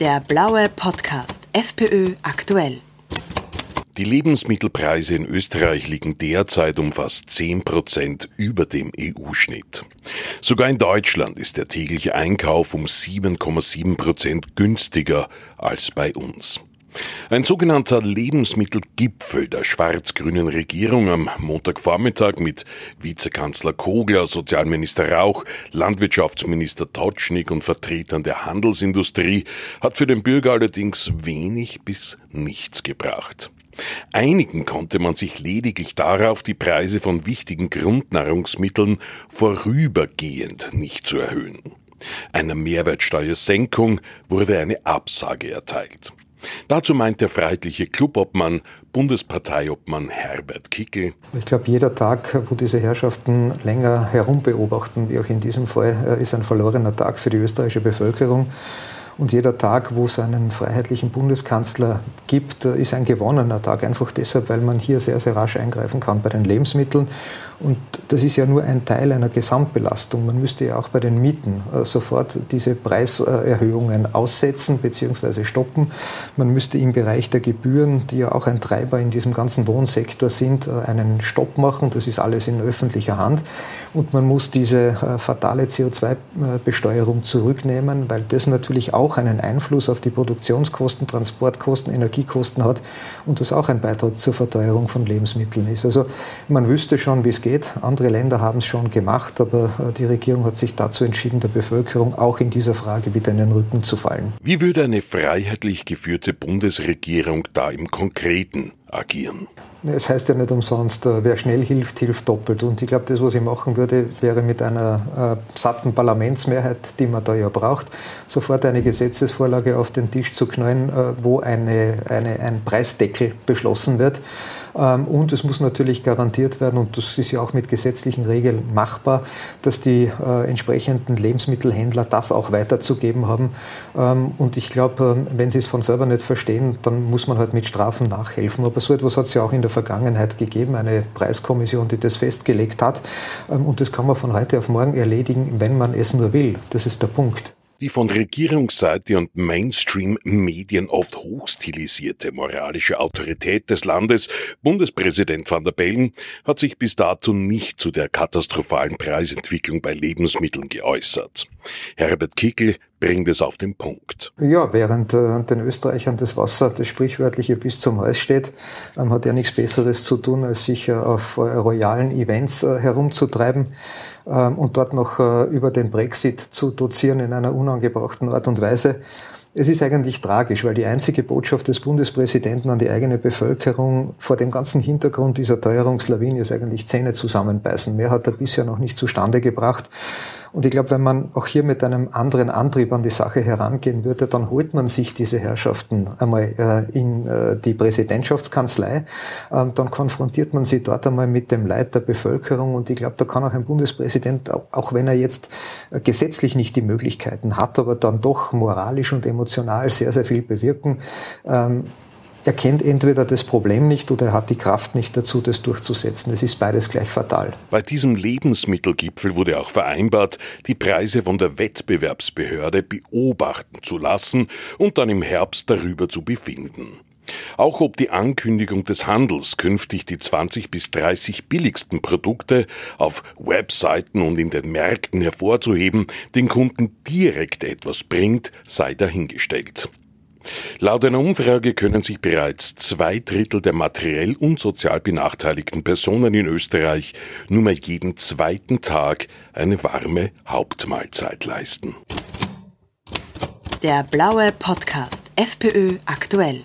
Der blaue Podcast FPÖ aktuell. Die Lebensmittelpreise in Österreich liegen derzeit um fast 10 Prozent über dem EU-Schnitt. Sogar in Deutschland ist der tägliche Einkauf um 7,7 Prozent günstiger als bei uns. Ein sogenannter Lebensmittelgipfel der schwarz-grünen Regierung am Montagvormittag mit Vizekanzler Kogler, Sozialminister Rauch, Landwirtschaftsminister Totschnig und Vertretern der Handelsindustrie hat für den Bürger allerdings wenig bis nichts gebracht. Einigen konnte man sich lediglich darauf, die Preise von wichtigen Grundnahrungsmitteln vorübergehend nicht zu erhöhen. Einer Mehrwertsteuersenkung wurde eine Absage erteilt. Dazu meint der freiheitliche Clubobmann, Bundesparteiobmann Herbert Kickel. Ich glaube, jeder Tag, wo diese Herrschaften länger herumbeobachten, wie auch in diesem Fall, äh, ist ein verlorener Tag für die österreichische Bevölkerung. Und jeder Tag, wo es einen freiheitlichen Bundeskanzler gibt, äh, ist ein gewonnener Tag. Einfach deshalb, weil man hier sehr, sehr rasch eingreifen kann bei den Lebensmitteln. Und das ist ja nur ein Teil einer Gesamtbelastung. Man müsste ja auch bei den Mieten äh, sofort diese Preiserhöhungen aussetzen bzw. stoppen. Man müsste im Bereich der Gebühren, die ja auch ein Treiber in diesem ganzen Wohnsektor sind, äh, einen Stopp machen. Das ist alles in öffentlicher Hand. Und man muss diese fatale CO2-Besteuerung zurücknehmen, weil das natürlich auch auch einen Einfluss auf die Produktionskosten, Transportkosten, Energiekosten hat und das auch ein Beitrag zur Verteuerung von Lebensmitteln ist. Also man wüsste schon, wie es geht. Andere Länder haben es schon gemacht, aber äh, die Regierung hat sich dazu entschieden, der Bevölkerung auch in dieser Frage wieder in den Rücken zu fallen. Wie würde eine freiheitlich geführte Bundesregierung da im Konkreten agieren? Es heißt ja nicht umsonst, äh, wer schnell hilft, hilft doppelt. Und ich glaube, das, was ich machen würde, wäre mit einer äh, satten Parlamentsmehrheit, die man da ja braucht, sofort eine Gesetzesvorlage auf den Tisch zu knallen, äh, wo eine, eine, ein Preisdeckel beschlossen wird und es muss natürlich garantiert werden, und das ist ja auch mit gesetzlichen Regeln machbar, dass die äh, entsprechenden Lebensmittelhändler das auch weiterzugeben haben. Ähm, und ich glaube, ähm, wenn sie es von selber nicht verstehen, dann muss man halt mit Strafen nachhelfen. Aber so etwas hat es ja auch in der Vergangenheit gegeben, eine Preiskommission, die das festgelegt hat. Und das kann man von heute auf morgen erledigen, wenn man es nur will. Das ist der Punkt. Die von Regierungsseite und Mainstream-Medien oft hochstilisierte moralische Autorität des Landes, Bundespräsident van der Bellen, hat sich bis dato nicht zu der katastrophalen Preisentwicklung bei Lebensmitteln geäußert. Herbert Kickel bringt es auf den Punkt. Ja, während äh, den Österreichern das Wasser, das sprichwörtliche bis zum Hals steht, ähm, hat er nichts Besseres zu tun, als sich äh, auf äh, royalen Events äh, herumzutreiben ähm, und dort noch äh, über den Brexit zu dozieren in einer unangebrachten Art und Weise. Es ist eigentlich tragisch, weil die einzige Botschaft des Bundespräsidenten an die eigene Bevölkerung vor dem ganzen Hintergrund dieser Teuerungslawine ist eigentlich Zähne zusammenbeißen. Mehr hat er bisher noch nicht zustande gebracht. Und ich glaube, wenn man auch hier mit einem anderen Antrieb an die Sache herangehen würde, dann holt man sich diese Herrschaften einmal äh, in äh, die Präsidentschaftskanzlei, ähm, dann konfrontiert man sie dort einmal mit dem Leid der Bevölkerung und ich glaube, da kann auch ein Bundespräsident, auch wenn er jetzt äh, gesetzlich nicht die Möglichkeiten hat, aber dann doch moralisch und emotional sehr, sehr viel bewirken. Ähm, er kennt entweder das Problem nicht oder er hat die Kraft nicht dazu, das durchzusetzen. Es ist beides gleich fatal. Bei diesem Lebensmittelgipfel wurde auch vereinbart, die Preise von der Wettbewerbsbehörde beobachten zu lassen und dann im Herbst darüber zu befinden. Auch ob die Ankündigung des Handels künftig die 20 bis 30 billigsten Produkte auf Webseiten und in den Märkten hervorzuheben, den Kunden direkt etwas bringt, sei dahingestellt. Laut einer Umfrage können sich bereits zwei Drittel der materiell und sozial benachteiligten Personen in Österreich nur mehr jeden zweiten Tag eine warme Hauptmahlzeit leisten. Der blaue Podcast FPÖ aktuell.